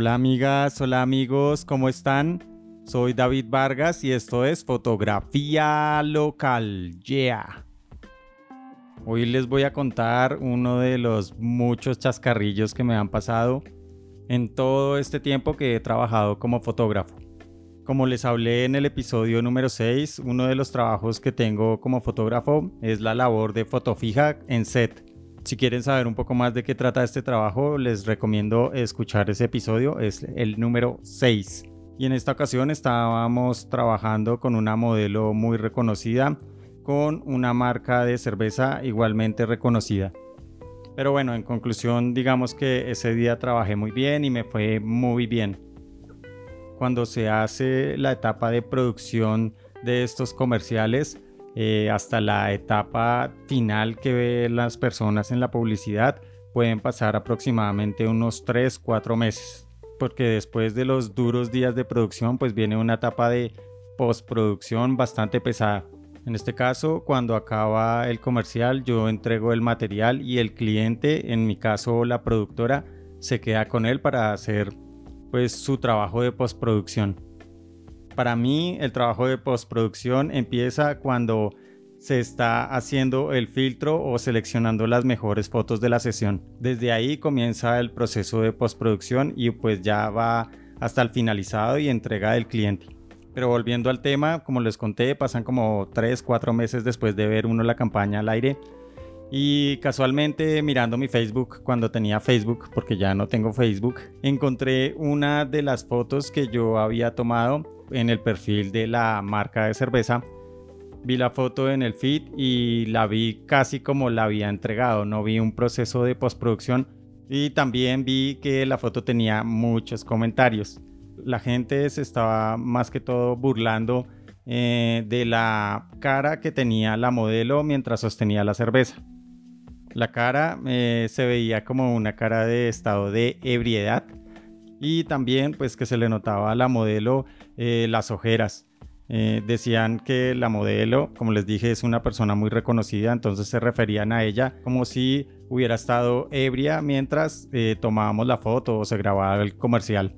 Hola amigas, hola amigos, ¿cómo están? Soy David Vargas y esto es Fotografía Local. Yeah. Hoy les voy a contar uno de los muchos chascarrillos que me han pasado en todo este tiempo que he trabajado como fotógrafo. Como les hablé en el episodio número 6, uno de los trabajos que tengo como fotógrafo es la labor de fotofija en set. Si quieren saber un poco más de qué trata este trabajo, les recomiendo escuchar ese episodio, es el número 6. Y en esta ocasión estábamos trabajando con una modelo muy reconocida, con una marca de cerveza igualmente reconocida. Pero bueno, en conclusión, digamos que ese día trabajé muy bien y me fue muy bien cuando se hace la etapa de producción de estos comerciales eh, hasta la etapa final que ven las personas en la publicidad pueden pasar aproximadamente unos 3-4 meses porque después de los duros días de producción pues viene una etapa de postproducción bastante pesada en este caso, cuando acaba el comercial, yo entrego el material y el cliente, en mi caso la productora, se queda con él para hacer pues su trabajo de postproducción. Para mí el trabajo de postproducción empieza cuando se está haciendo el filtro o seleccionando las mejores fotos de la sesión. Desde ahí comienza el proceso de postproducción y pues ya va hasta el finalizado y entrega del cliente. Pero volviendo al tema, como les conté, pasan como 3, 4 meses después de ver uno la campaña al aire y casualmente mirando mi Facebook, cuando tenía Facebook, porque ya no tengo Facebook, encontré una de las fotos que yo había tomado en el perfil de la marca de cerveza. Vi la foto en el feed y la vi casi como la había entregado, no vi un proceso de postproducción y también vi que la foto tenía muchos comentarios. La gente se estaba más que todo burlando eh, de la cara que tenía la modelo mientras sostenía la cerveza. La cara eh, se veía como una cara de estado de ebriedad y también pues que se le notaba a la modelo eh, las ojeras. Eh, decían que la modelo, como les dije, es una persona muy reconocida, entonces se referían a ella como si hubiera estado ebria mientras tomábamos la foto o se grababa el comercial.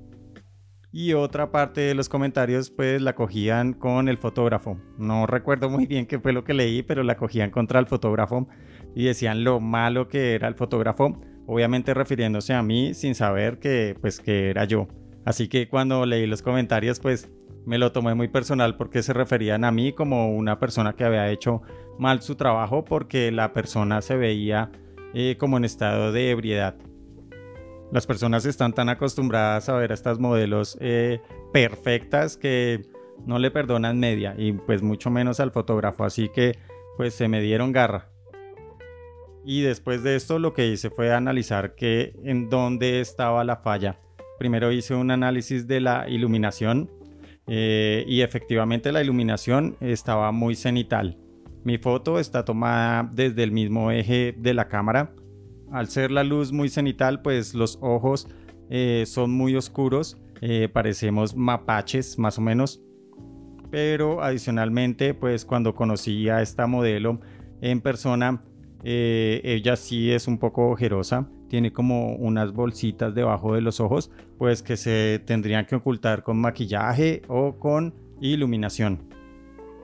Y otra parte de los comentarios pues la cogían con el fotógrafo. No recuerdo muy bien qué fue lo que leí, pero la cogían contra el fotógrafo y decían lo malo que era el fotógrafo, obviamente refiriéndose a mí sin saber que pues que era yo. Así que cuando leí los comentarios pues me lo tomé muy personal porque se referían a mí como una persona que había hecho mal su trabajo porque la persona se veía eh, como en estado de ebriedad. Las personas están tan acostumbradas a ver a estas modelos eh, perfectas que no le perdonan media y pues mucho menos al fotógrafo, así que pues se me dieron garra. Y después de esto lo que hice fue analizar que en dónde estaba la falla. Primero hice un análisis de la iluminación eh, y efectivamente la iluminación estaba muy cenital. Mi foto está tomada desde el mismo eje de la cámara. Al ser la luz muy cenital, pues los ojos eh, son muy oscuros, eh, parecemos mapaches más o menos. Pero adicionalmente, pues cuando conocí a esta modelo en persona, eh, ella sí es un poco ojerosa, tiene como unas bolsitas debajo de los ojos, pues que se tendrían que ocultar con maquillaje o con iluminación.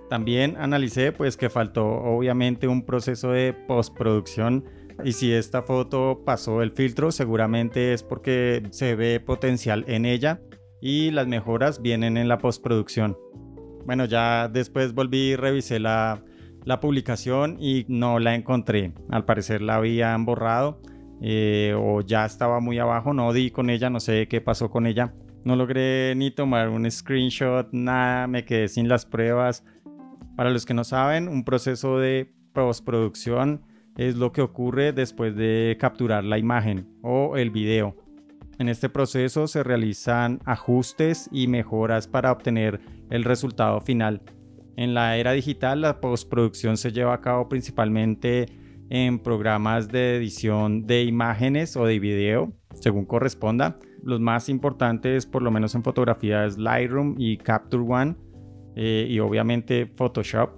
También analicé pues que faltó obviamente un proceso de postproducción y si esta foto pasó el filtro seguramente es porque se ve potencial en ella y las mejoras vienen en la postproducción. Bueno, ya después volví y revisé la, la publicación y no la encontré. Al parecer la habían borrado eh, o ya estaba muy abajo. No di con ella, no sé qué pasó con ella. No logré ni tomar un screenshot, nada, me quedé sin las pruebas. Para los que no saben, un proceso de postproducción es lo que ocurre después de capturar la imagen o el video. En este proceso se realizan ajustes y mejoras para obtener el resultado final. En la era digital, la postproducción se lleva a cabo principalmente en programas de edición de imágenes o de video, según corresponda. Los más importantes, por lo menos en fotografía, es Lightroom y Capture One, eh, y obviamente Photoshop.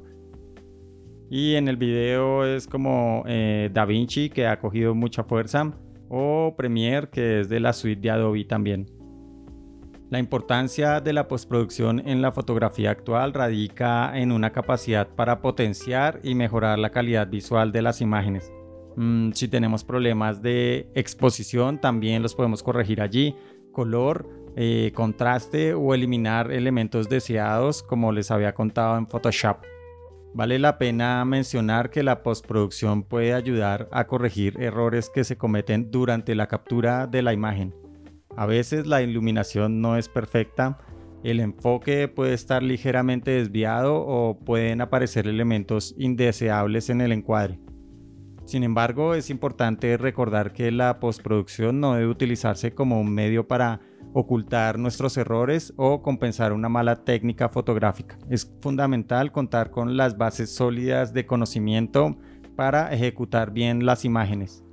Y en el video es como eh, DaVinci, que ha cogido mucha fuerza, o Premiere, que es de la suite de Adobe también. La importancia de la postproducción en la fotografía actual radica en una capacidad para potenciar y mejorar la calidad visual de las imágenes. Mm, si tenemos problemas de exposición, también los podemos corregir allí. Color, eh, contraste o eliminar elementos deseados, como les había contado en Photoshop. Vale la pena mencionar que la postproducción puede ayudar a corregir errores que se cometen durante la captura de la imagen. A veces la iluminación no es perfecta, el enfoque puede estar ligeramente desviado o pueden aparecer elementos indeseables en el encuadre. Sin embargo, es importante recordar que la postproducción no debe utilizarse como un medio para ocultar nuestros errores o compensar una mala técnica fotográfica. Es fundamental contar con las bases sólidas de conocimiento para ejecutar bien las imágenes.